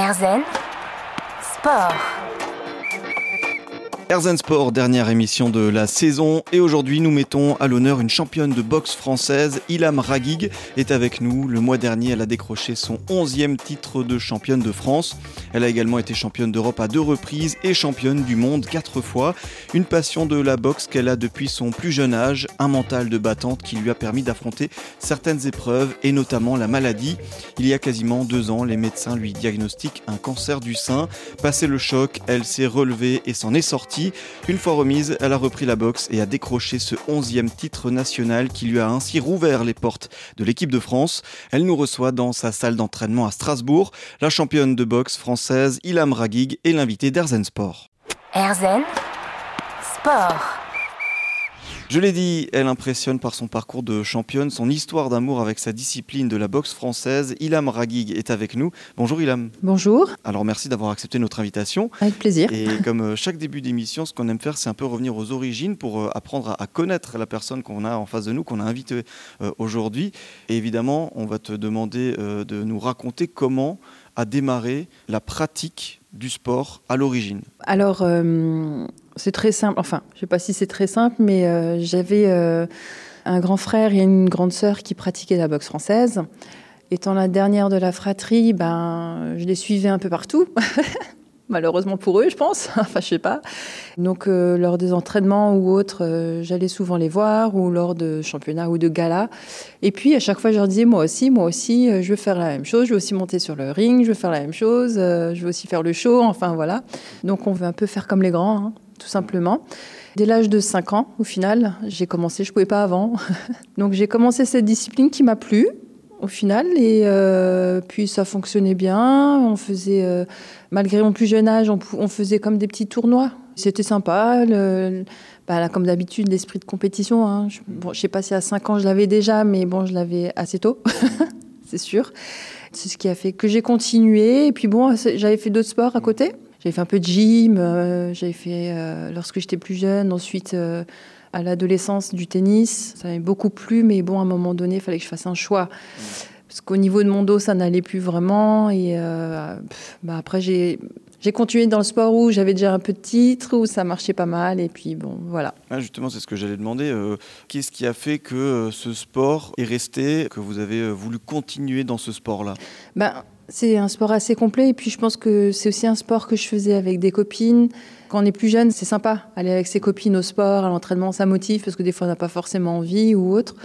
Erzen Sport. Erzen Sport, dernière émission de la saison. Et aujourd'hui, nous mettons à l'honneur une championne de boxe française. Ilham Ragig est avec nous. Le mois dernier, elle a décroché son 11e titre de championne de France. Elle a également été championne d'Europe à deux reprises et championne du monde quatre fois. Une passion de la boxe qu'elle a depuis son plus jeune âge. Un mental de battante qui lui a permis d'affronter certaines épreuves et notamment la maladie. Il y a quasiment deux ans, les médecins lui diagnostiquent un cancer du sein. Passé le choc, elle s'est relevée et s'en est sortie. Une fois remise, elle a repris la boxe et a décroché ce 11e titre national qui lui a ainsi rouvert les portes de l'équipe de France. Elle nous reçoit dans sa salle d'entraînement à Strasbourg. La championne de boxe française Ilham Ragig est l'invitée d'Erzen Sport. Erzen Sport. Je l'ai dit, elle impressionne par son parcours de championne, son histoire d'amour avec sa discipline de la boxe française. Ilham Ragig est avec nous. Bonjour Ilham. Bonjour. Alors merci d'avoir accepté notre invitation. Avec plaisir. Et comme euh, chaque début d'émission, ce qu'on aime faire, c'est un peu revenir aux origines pour euh, apprendre à connaître la personne qu'on a en face de nous, qu'on a invitée euh, aujourd'hui. Et évidemment, on va te demander de nous raconter comment a démarré la pratique du sport à l'origine. Alors, c'est très simple. Enfin, je ne sais pas si c'est très simple, mais euh, j'avais euh, un grand frère et une grande sœur qui pratiquaient la boxe française. Étant la dernière de la fratrie, ben, je les suivais un peu partout. Malheureusement pour eux, je pense. enfin, je sais pas. Donc, euh, lors des entraînements ou autres, j'allais souvent les voir, ou lors de championnats ou de galas. Et puis, à chaque fois, je leur disais, moi aussi, moi aussi, je veux faire la même chose. Je veux aussi monter sur le ring, je veux faire la même chose. je veux aussi faire le show. Enfin, voilà. Donc, on veut un peu faire comme les grands. Hein tout simplement. Dès l'âge de 5 ans, au final, j'ai commencé, je pouvais pas avant. Donc j'ai commencé cette discipline qui m'a plu au final et euh, puis ça fonctionnait bien. On faisait, euh, malgré mon plus jeune âge, on, faisait comme des petits tournois. C'était sympa. Bah, comme d'habitude, l'esprit de compétition. Hein. Je, sais pas si à 5 ans je l'avais déjà, mais bon, je l'avais assez tôt, c'est sûr. C'est ce qui a fait que j'ai continué. Et puis bon, j'avais fait d'autres sports à côté. J'avais fait un peu de gym, euh, j'avais fait euh, lorsque j'étais plus jeune, ensuite euh, à l'adolescence du tennis. Ça m'avait beaucoup plu, mais bon, à un moment donné, il fallait que je fasse un choix. Parce qu'au niveau de mon dos, ça n'allait plus vraiment. Et bah, après, j'ai j'ai continué dans le sport où j'avais déjà un peu de titre, où ça marchait pas mal, et puis bon, voilà. Ah, justement, c'est ce que j'allais demander. Qu'est-ce qui a fait que ce sport est resté, que vous avez voulu continuer dans ce sport-là? Ben, c'est un sport assez complet et puis je pense que c'est aussi un sport que je faisais avec des copines. Quand on est plus jeune, c'est sympa. Aller avec ses copines au sport, à l'entraînement, ça motive parce que des fois on n'a pas forcément envie ou autre.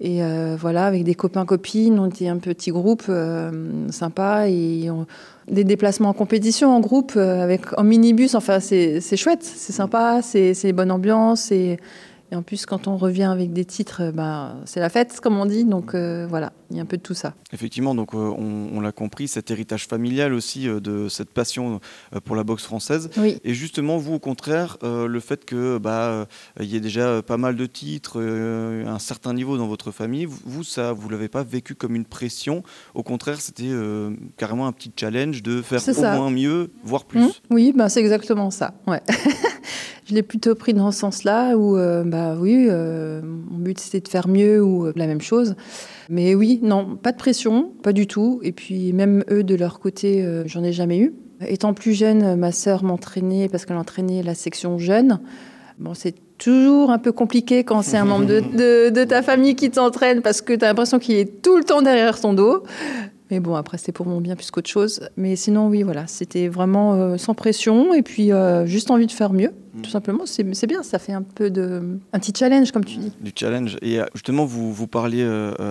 Et euh, voilà, avec des copains, copines, on était un petit groupe euh, sympa et des déplacements en compétition en groupe, euh, avec en minibus. Enfin, c'est chouette, c'est sympa, c'est bonne ambiance et en plus, quand on revient avec des titres, bah, c'est la fête, comme on dit. Donc euh, voilà, il y a un peu de tout ça. Effectivement, donc euh, on, l'a compris, cet héritage familial aussi euh, de cette passion pour la boxe française. Oui. Et justement, vous, au contraire, le fait que bah, il y ait déjà pas mal de titres, un certain niveau dans votre famille, vous, ça, vous l'avez pas vécu comme une pression. Au contraire, c'était carrément un petit challenge de faire au moins mieux, voire plus. Mmh. oui, bah, c'est exactement ça. Ouais. Je l'ai plutôt pris dans ce sens-là, où, euh, bah oui, euh, mon but c'était de faire mieux ou euh, la même chose. Mais oui, non, pas de pression, pas du tout. Et puis même eux, de leur côté, j'en ai jamais eu. Étant plus jeune, ma sœur m'entraînait parce qu'elle entraînait la section jeune. Bon, c'est toujours un peu compliqué quand c'est un membre de, de, ta famille qui t'entraîne parce que tu as l'impression qu'il est tout le temps derrière ton dos. Mais bon, après, c'était pour mon bien plus qu'autre chose. Mais sinon, oui, voilà, c'était vraiment euh, sans pression et puis euh, juste envie de faire mieux. Mm. Tout simplement, c'est bien, ça fait un peu de. un petit challenge, comme tu dis. Du challenge. Et euh, justement, vous, vous parliez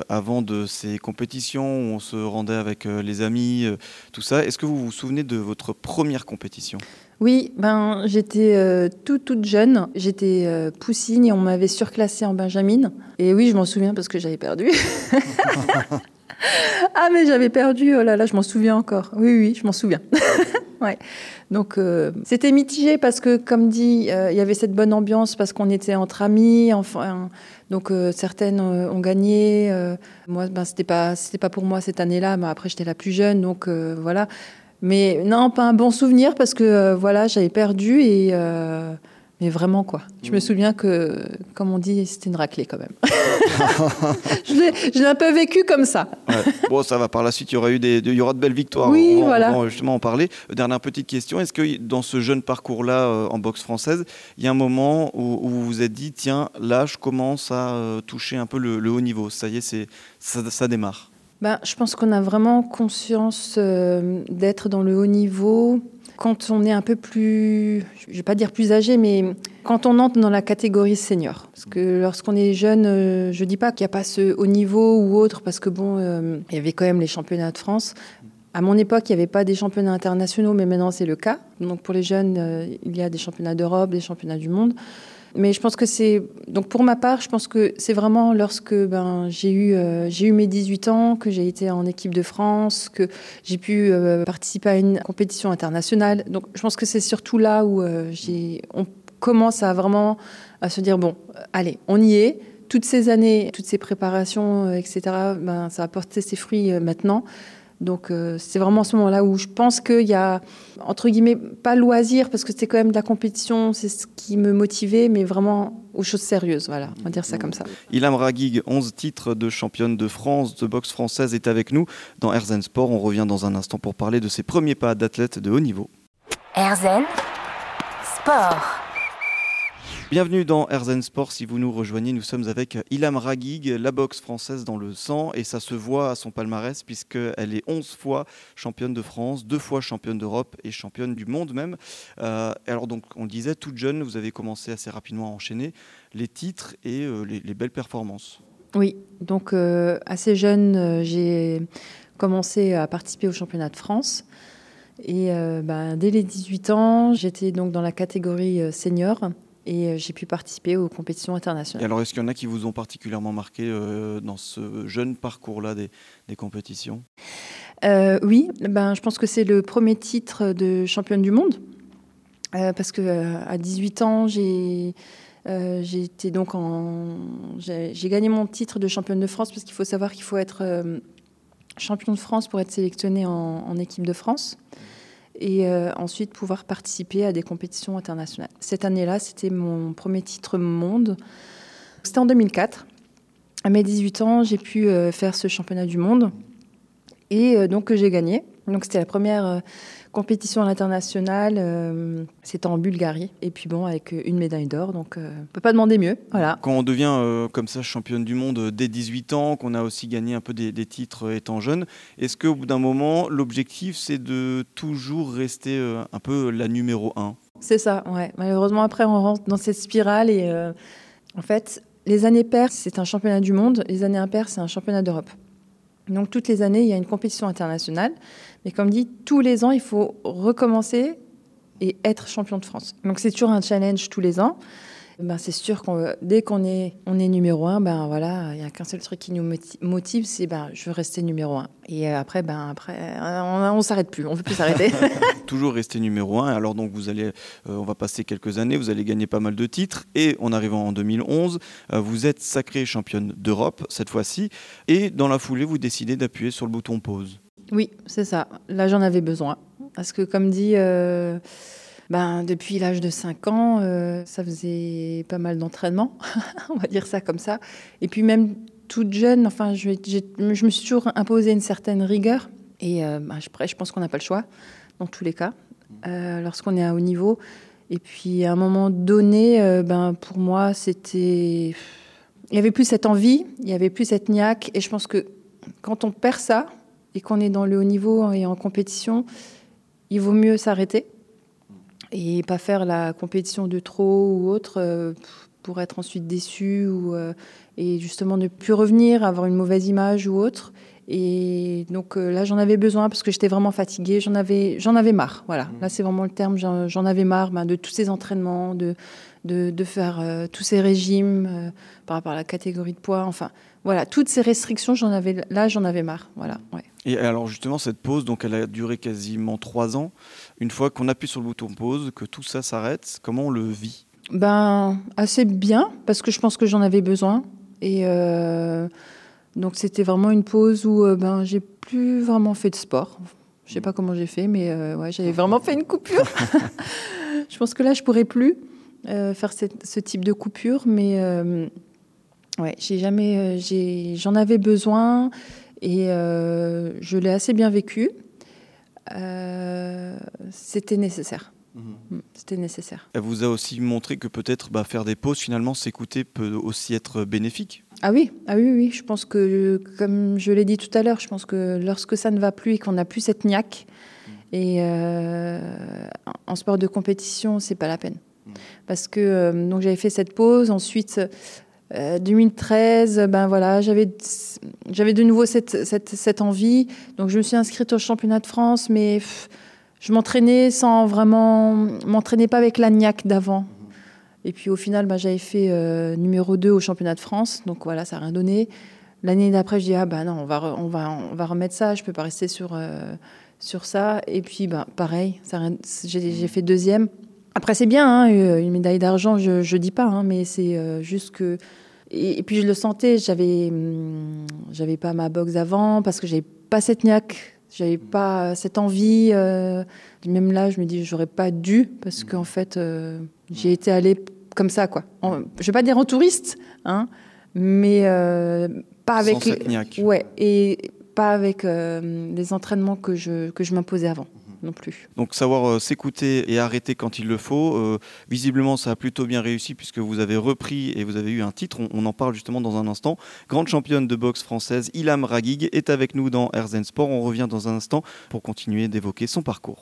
avant de ces compétitions où on se rendait avec les amis, tout ça. Est-ce que vous vous souvenez de votre première compétition? Oui, ben, j'étais toute, toute jeune. J'étais poussine et on m'avait surclassée en Benjamin. Et oui, je m'en souviens parce que j'avais perdu. ah, mais j'avais perdu, oh là là, je m'en souviens encore. Oui, oui, je m'en souviens. ouais. Donc, euh, c'était mitigé parce que, comme dit, euh, il y avait cette bonne ambiance parce qu'on était entre amis. Enfin, donc, euh, certaines ont gagné. moi, ben, c'était pas, pas pour moi cette année-là, mais après, j'étais la plus jeune. Donc, voilà. Mais non, pas un bon souvenir parce que, voilà, j'avais perdu et mais vraiment quoi. Je me Mm. souviens que, comme on dit, c'était une raclée quand même. je l'ai un peu vécu comme ça. Ouais. Bon, ça va. Par la suite, il y aura eu des, il y aura de belles victoires. Oui, on voilà. on va justement en parler. Dernière petite question. Est-ce que dans ce jeune parcours-là euh, en boxe française, il y a un moment où, où vous vous êtes dit, tiens, là, je commence à euh, toucher un peu le, le haut niveau. Ça y est, c'est, ça, ça démarre. Ben, je pense qu'on a vraiment conscience euh, d'être dans le haut niveau quand on est un peu plus, je vais pas dire plus âgé, mais quand on entre dans la catégorie senior. Parce que lorsqu'on est jeune, euh, je dis pas qu'il n'y a pas ce haut niveau ou autre, parce que bon, euh, il y avait quand même les championnats de France. À mon époque, il n'y avait pas des championnats internationaux, mais maintenant c'est le cas. Donc pour les jeunes, euh, il y a des championnats d'Europe, des championnats du monde. Mais je pense que c'est donc pour ma part, je pense que c'est vraiment lorsque ben j'ai eu euh, j'ai eu mes 18 ans que j'ai été en équipe de France, que j'ai pu euh, participer à une compétition internationale. Donc je pense que c'est surtout là où euh, j'ai on commence à vraiment à se dire bon, allez, on y est. Toutes ces années, toutes ces préparations, etc. Ben ça a porté ses fruits maintenant. Donc euh, c'est vraiment ce moment-là où je pense qu'il y a, entre guillemets, pas loisir, parce que c'était quand même de la compétition, c'est ce qui me motivait, mais vraiment aux choses sérieuses, voilà, on va dire ça comme ça. Ilham Ragig, 11 titres de championne de France de boxe française, est avec nous dans Herzen Sport. On revient dans un instant pour parler de ses premiers pas d'athlète de haut niveau. Erzen Sport. Bienvenue dans Herzen Sport. Si vous nous rejoignez, nous sommes avec Ilham Ragig, la boxe française dans le sang, et ça se voit à son palmarès puisqu'elle est 11 fois championne de France, deux fois championne d'Europe et championne du monde même. Euh, alors donc, on le disait, toute jeune, vous avez commencé assez rapidement à enchaîner les titres et euh, les, les belles performances. Oui, donc euh, assez jeune, j'ai commencé à participer au championnat de France. Et ben, dès les 18 ans, j'étais donc dans la catégorie senior et euh, j'ai pu participer aux compétitions Et internationales. alors, est-ce qu'il y en a qui vous ont particulièrement marqué euh, dans ce jeune parcours-là des, des compétitions? Euh, oui, ben, je pense que c'est le premier titre de championne du monde. Euh, parce que à 18 ans, j'ai donc en j'ai gagné mon titre de championne de France parce qu'il faut savoir qu'il faut être champion de France pour être sélectionné en, en équipe de France et euh, ensuite pouvoir participer à des compétitions internationales. Cette année-là, c'était mon premier titre monde. C'était en 2004. À mes 18 ans, j'ai pu euh, faire ce championnat du monde et euh, donc que j'ai gagné. Donc c'était la première compétition à l'international, euh, c'était en Bulgarie et puis bon avec euh, une médaille d'or, donc euh, on peut pas demander mieux. Voilà. Quand on devient euh, comme ça championne du monde euh, dès 18 ans, qu'on a aussi gagné un peu des, des titres euh, étant jeune, est-ce qu'au bout d'un moment, l'objectif c'est de toujours rester euh, un peu la numéro 1 C'est ça, ouais. Malheureusement après on rentre dans cette spirale et euh, en fait les années paires c'est un championnat du monde, les années impaires c'est un championnat d'Europe. Donc toutes les années il y a une compétition internationale, mais comme dit tous les ans il faut recommencer et être champion de France. Donc c'est toujours un challenge tous les ans. Ben, c'est sûr que dès qu'on est, on est numéro un, ben voilà, il n'y a qu'un seul truc qui nous moti- motive, c'est ben je veux rester numéro un. Et euh, après, ben après, on, on s'arrête plus, on ne veut plus s'arrêter. Toujours rester numéro 1. Alors donc vous allez, euh, on va passer quelques années, vous allez gagner pas mal de titres et en arrivant en 2011, euh, vous êtes sacrée championne d'Europe cette fois-ci et dans la foulée vous décidez d'appuyer sur le bouton pause. Oui, c'est ça. Là, j'en avais besoin. Parce que, comme dit, euh, ben, depuis l'âge de 5 ans, euh, ça faisait pas mal d'entraînement, on va dire ça comme ça. Et puis, même toute jeune, enfin, je, me suis toujours imposé une certaine rigueur. Et euh, ben, je pense qu'on n'a pas le choix, dans tous les cas, euh, lorsqu'on est à haut niveau. Et puis, à un moment donné, euh, ben, pour moi, c'était. Il n'y avait plus cette envie, il n'y avait plus cette niaque. Et je pense que quand on perd ça, et qu'on est dans le haut niveau et en compétition, il vaut mieux s'arrêter et pas faire la compétition de trop ou autre euh, pour être ensuite déçu ou euh, et justement ne plus revenir, avoir une mauvaise image ou autre. Et donc euh, là, j'en avais besoin parce que j'étais vraiment fatiguée. J'en avais, j'en avais marre. Voilà, là c'est vraiment le terme. J'en, j'en avais marre ben, de tous ces entraînements, de de, de faire euh, tous ces régimes euh, par rapport à la catégorie de poids. Enfin, voilà, toutes ces restrictions, j'en avais là, j'en avais marre. Voilà, ouais. Et alors justement cette pause, donc elle a duré quasiment trois ans. Une fois qu'on appuie sur le bouton pause, que tout ça s'arrête, comment on le vit? Ben, assez bien, parce que je pense que j'en avais besoin. Et euh, donc, c'était vraiment une pause où euh, ben, j'ai plus vraiment fait de sport. Je sais pas comment j'ai fait, mais euh, ouais, j'avais vraiment fait une coupure. je pense que là, je pourrais plus. faire ce type de coupure, mais ouais, j'ai jamais, j'en avais besoin et je l'ai assez bien vécu. C'était nécessaire. Mhm. Mm, c'était nécessaire. Elle vous a aussi montré que peut-être bah, faire des pauses, finalement, s'écouter peut aussi être bénéfique Ah oui, ah oui, oui. Je pense que, comme je l'ai dit tout à l'heure, je pense que lorsque ça ne va plus et qu'on n'a plus cette niaque, mhm. et euh, en sport de compétition, c'est pas la peine. Mhm. Parce que euh, donc j'avais fait cette pause, ensuite. 2013, euh, ben voilà, j'avais de nouveau cette, cette, cette, envie. Donc je me suis inscrite au championnat de France, mais je m'entraînais sans vraiment m'entraîner pas avec l'agnac d'avant. Et puis au final, bah, j'avais fait euh, numéro 2 au championnat de France, donc voilà, ça n'a rien donné. L'année d'après, je dis ah bah non, on va on va on va remettre ça, je peux pas rester sur euh, sur ça. Et puis bah pareil, j'ai fait deuxième. Après c'est bien, hein, une médaille d'argent, je je dis pas, hein, mais c'est juste que et, puis je le sentais, j'avais hum, j'avais pas ma boxe avant parce que j'avais pas cette niaque j'avais pas cette envie. Euh, même là, je me dis, j'aurais pas dû parce qu'en fait, euh, j'ai été allée comme ça, quoi. je vais pas dire en touriste, hein, mais euh, pas avec. Sans ouais, et pas avec les entraînements que je que je m'imposais avant Donc savoir euh, s'écouter et arrêter quand il le faut. Euh, visiblement, ça a plutôt bien réussi puisque vous avez repris et vous avez eu un titre. On, en parle justement dans un instant. Grande championne de boxe française, Ilham Ragig est avec nous dans Herzen Sport. On revient dans un instant pour continuer d'évoquer son parcours.